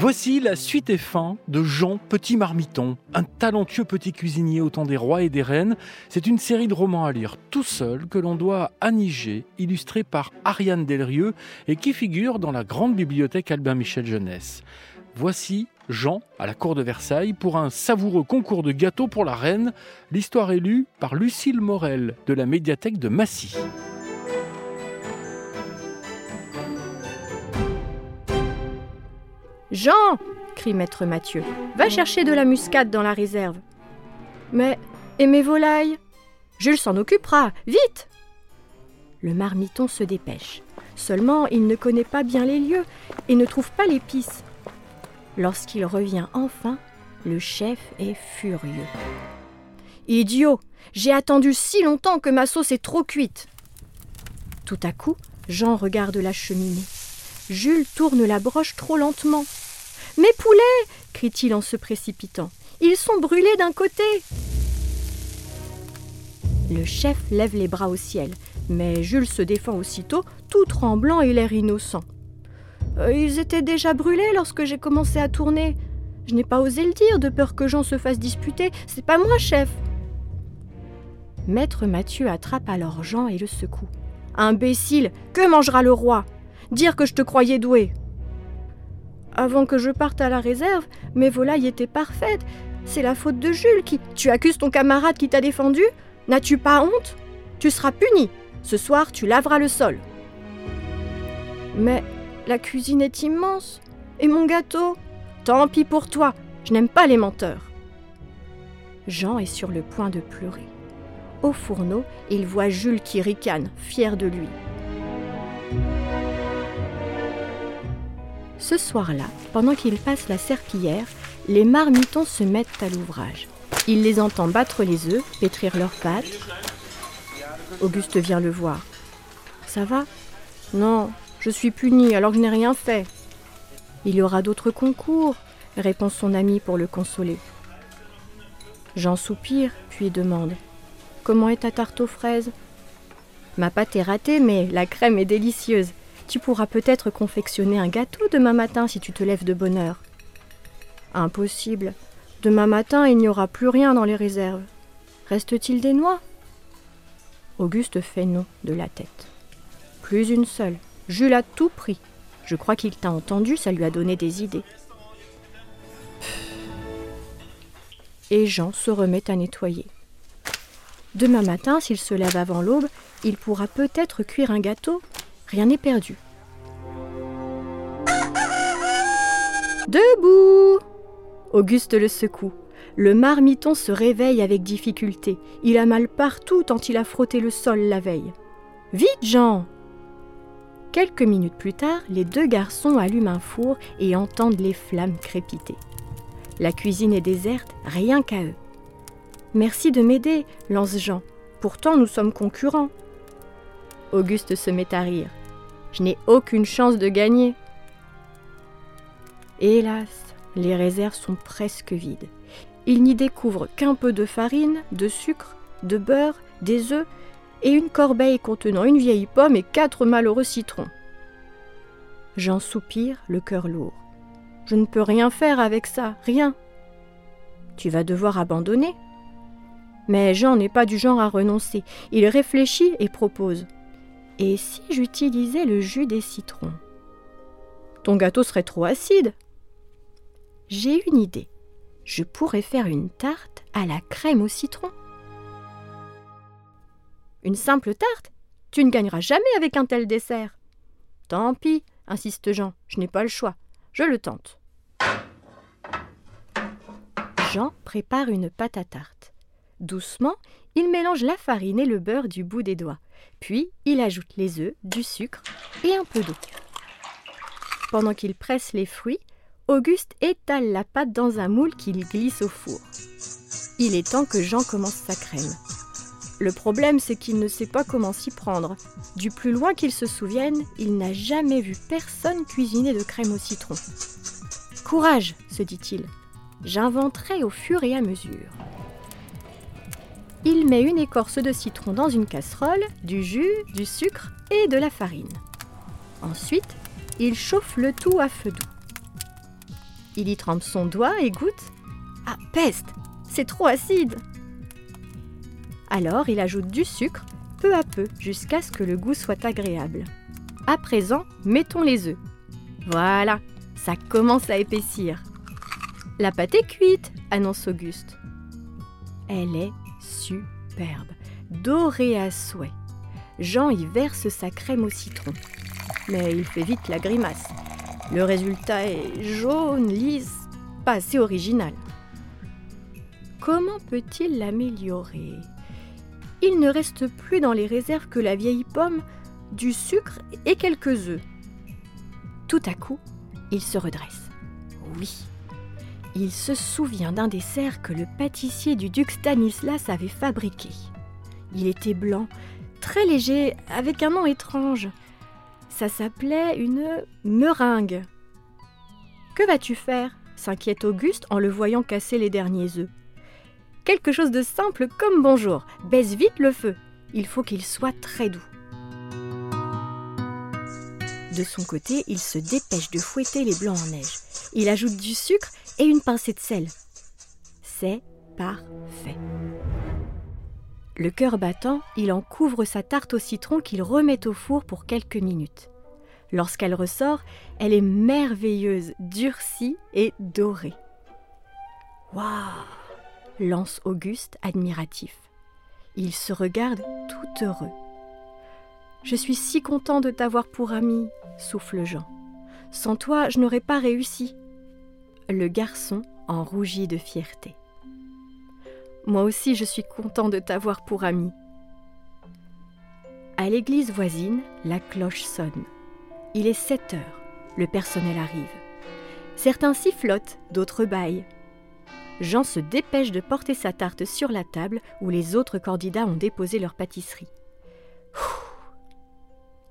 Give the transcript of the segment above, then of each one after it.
Voici la suite et fin de Jean Petit Marmiton, un talentueux petit cuisinier au temps des rois et des reines. C'est une série de romans à lire tout seul que l'on doit à Annie G, illustré par Ariane Delrieux et qui figure dans la grande bibliothèque Albin Michel Jeunesse. Voici Jean à la cour de Versailles pour un savoureux concours de gâteaux pour la reine. L'histoire est lue par Lucille Morel de la médiathèque de Massy. Jean crie maître Mathieu. Va chercher de la muscade dans la réserve. Mais, et mes volailles? Jules s'en occupera, vite Le marmiton se dépêche. Seulement, il ne connaît pas bien les lieux et ne trouve pas l'épice. Lorsqu'il revient enfin, le chef est furieux. Idiot J'ai attendu si longtemps que ma sauce est trop cuite. Tout à coup, Jean regarde la cheminée. Jules tourne la broche trop lentement. Mes poulets crie-t-il en se précipitant. Ils sont brûlés d'un côté. Le chef lève les bras au ciel, mais Jules se défend aussitôt, tout tremblant et l'air innocent. Euh, ils étaient déjà brûlés lorsque j'ai commencé à tourner. Je n'ai pas osé le dire de peur que Jean se fasse disputer. C'est pas moi, chef. Maître Mathieu attrape alors Jean et le secoue. Imbécile, que mangera le roi? Dire que je te croyais doué. Avant que je parte à la réserve, mes volailles étaient parfaites. C'est la faute de Jules qui. Tu accuses ton camarade qui t'a défendu? N'as-tu pas honte? Tu seras puni. Ce soir, tu laveras le sol. Mais la cuisine est immense. Et mon gâteau? Tant pis pour toi, je n'aime pas les menteurs. Jean est sur le point de pleurer. Au fourneau, il voit Jules qui ricane, fier de lui. Ce soir-là, pendant qu'il passe la serpillière, les marmitons se mettent à l'ouvrage. Il les entend battre les œufs, pétrir leurs pâtes. Auguste vient le voir. Ça va Non, je suis puni alors que je n'ai rien fait. Il y aura d'autres concours, répond son ami pour le consoler. Jean soupire, puis demande Comment est ta tarte aux fraises Ma pâte est ratée, mais la crème est délicieuse. Tu pourras peut-être confectionner un gâteau demain matin si tu te lèves de bonne heure. Impossible. Demain matin, il n'y aura plus rien dans les réserves. Reste-t-il des noix? Auguste fait non de la tête. Plus une seule. Jules a tout pris. Je crois qu'il t'a entendu, ça lui a donné des idées. Et Jean se remet à nettoyer. Demain matin, s'il se lève avant l'aube, il pourra peut-être cuire un gâteau Rien n'est perdu. Debout Auguste le secoue. Le marmiton se réveille avec difficulté. Il a mal partout tant il a frotté le sol la veille. Vite, Jean Quelques minutes plus tard, les deux garçons allument un four et entendent les flammes crépiter. La cuisine est déserte, rien qu'à eux. Merci de m'aider, lance Jean. Pourtant, nous sommes concurrents. Auguste se met à rire. Je n'ai aucune chance de gagner. Hélas, les réserves sont presque vides. Il n'y découvre qu'un peu de farine, de sucre, de beurre, des œufs et une corbeille contenant une vieille pomme et quatre malheureux citrons. J'en soupire, le cœur lourd. Je ne peux rien faire avec ça, rien. Tu vas devoir abandonner. Mais Jean n'est pas du genre à renoncer. Il réfléchit et propose. Et si j'utilisais le jus des citrons? Ton gâteau serait trop acide. J'ai une idée. Je pourrais faire une tarte à la crème au citron. Une simple tarte? Tu ne gagneras jamais avec un tel dessert. Tant pis, insiste Jean, je n'ai pas le choix. Je le tente. Jean prépare une pâte à tarte. Doucement, il mélange la farine et le beurre du bout des doigts. Puis il ajoute les œufs, du sucre et un peu d'eau. Pendant qu'il presse les fruits, Auguste étale la pâte dans un moule qu'il glisse au four. Il est temps que Jean commence sa crème. Le problème, c'est qu'il ne sait pas comment s'y prendre. Du plus loin qu'il se souvienne, il n'a jamais vu personne cuisiner de crème au citron. Courage, se dit-il. J'inventerai au fur et à mesure. Il met une écorce de citron dans une casserole, du jus, du sucre et de la farine. Ensuite, il chauffe le tout à feu doux. Il y trempe son doigt et goûte. Ah, peste C'est trop acide Alors il ajoute du sucre peu à peu jusqu'à ce que le goût soit agréable. À présent, mettons les œufs. Voilà, ça commence à épaissir. La pâte est cuite, annonce Auguste. Elle est superbe, dorée à souhait. Jean y verse sa crème au citron. Mais il fait vite la grimace. Le résultat est jaune, lisse, pas assez original. Comment peut-il l'améliorer? Il ne reste plus dans les réserves que la vieille pomme, du sucre et quelques œufs. Tout à coup, il se redresse. Oui, il se souvient d'un dessert que le pâtissier du duc Stanislas avait fabriqué. Il était blanc, très léger, avec un nom étrange. Ça s'appelait une meringue. Que vas-tu faire? s'inquiète Auguste en le voyant casser les derniers œufs. Quelque chose de simple comme bonjour. Baisse vite le feu. Il faut qu'il soit très doux. De son côté, il se dépêche de fouetter les blancs en neige. Il ajoute du sucre et une pincée de sel. C'est parfait. Le cœur battant, il en couvre sa tarte au citron qu'il remet au four pour quelques minutes. Lorsqu'elle ressort, elle est merveilleuse, durcie et dorée. Waouh lance Auguste admiratif. Il se regarde tout heureux. Je suis si content de t'avoir pour ami, souffle Jean. Sans toi, je n'aurais pas réussi. Le garçon en rougit de fierté. Moi aussi, je suis content de t'avoir pour ami. À l'église voisine, la cloche sonne. Il est 7 heures. Le personnel arrive. Certains sifflotent, d'autres baillent. Jean se dépêche de porter sa tarte sur la table où les autres candidats ont déposé leur pâtisserie.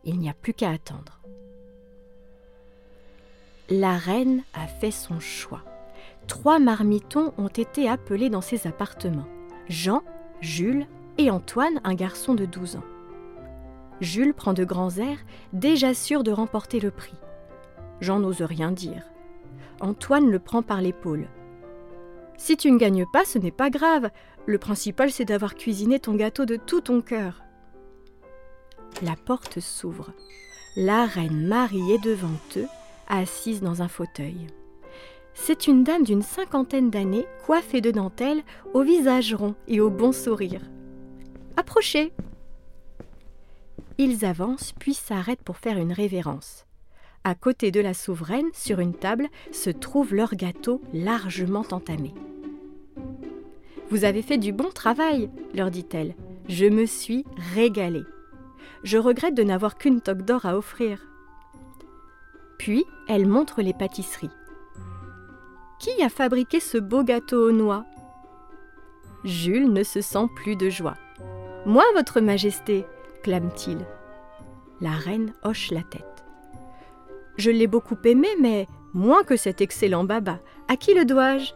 Il n'y a plus qu'à attendre. La reine a fait son choix. Trois marmitons ont été appelés dans ses appartements. Jean, Jules et Antoine, un garçon de 12 ans. Jules prend de grands airs, déjà sûr de remporter le prix. Jean n'ose rien dire. Antoine le prend par l'épaule. Si tu ne gagnes pas, ce n'est pas grave. Le principal, c'est d'avoir cuisiné ton gâteau de tout ton cœur. La porte s'ouvre. La reine Marie est devant eux, assise dans un fauteuil. C'est une dame d'une cinquantaine d'années, coiffée de dentelle, au visage rond et au bon sourire. Approchez Ils avancent puis s'arrêtent pour faire une révérence. À côté de la souveraine, sur une table, se trouve leur gâteau largement entamé. Vous avez fait du bon travail, leur dit-elle. Je me suis régalée. Je regrette de n'avoir qu'une toque d'or à offrir. Puis, elle montre les pâtisseries. Qui a fabriqué ce beau gâteau aux noix? Jules ne se sent plus de joie. Moi, votre majesté, clame-t-il. La reine hoche la tête. Je l'ai beaucoup aimé, mais moins que cet excellent baba. À qui le dois-je?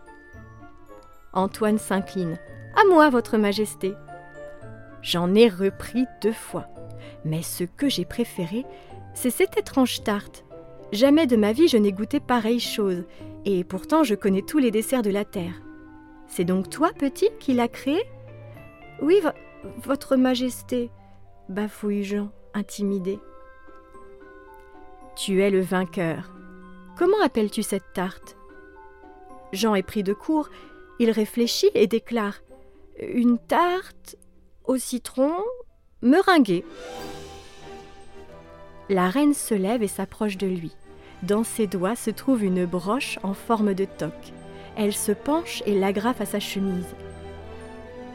Antoine s'incline. À moi, votre majesté. J'en ai repris deux fois. Mais ce que j'ai préféré, c'est cette étrange tarte. Jamais de ma vie je n'ai goûté pareille chose, et pourtant je connais tous les desserts de la terre. C'est donc toi, petit, qui l'as créé? Oui, votre majesté, bafouille Jean, intimidé. Tu es le vainqueur. Comment appelles-tu cette tarte? Jean est pris de court il réfléchit et déclare Une tarte au citron meringuée. La reine se lève et s'approche de lui. Dans ses doigts se trouve une broche en forme de toque. Elle se penche et l'agrafe à sa chemise.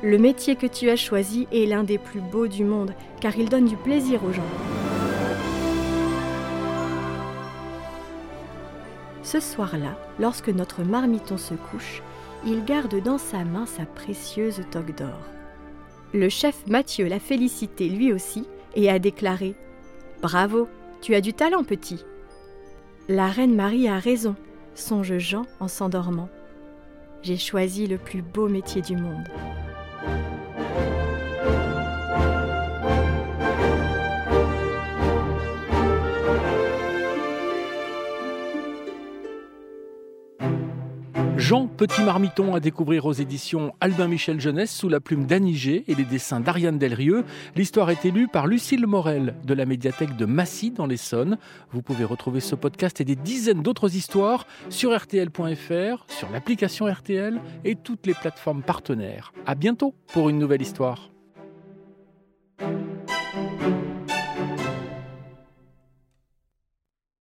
Le métier que tu as choisi est l'un des plus beaux du monde, car il donne du plaisir aux gens. Ce soir-là, lorsque notre marmiton se couche, il garde dans sa main sa précieuse toque d'or. Le chef Mathieu l'a félicité lui aussi et a déclaré Bravo, tu as du talent, petit. La reine Marie a raison, songe Jean en s'endormant. J'ai choisi le plus beau métier du monde. Jean Petit Marmiton à découvrir aux éditions Albin Michel Jeunesse sous la plume d'Anigé et les dessins d'Ariane Delrieux. L'histoire est élue par Lucille Morel de la médiathèque de Massy dans l'Essonne. Vous pouvez retrouver ce podcast et des dizaines d'autres histoires sur rtl.fr, sur l'application RTL et toutes les plateformes partenaires. À bientôt pour une nouvelle histoire.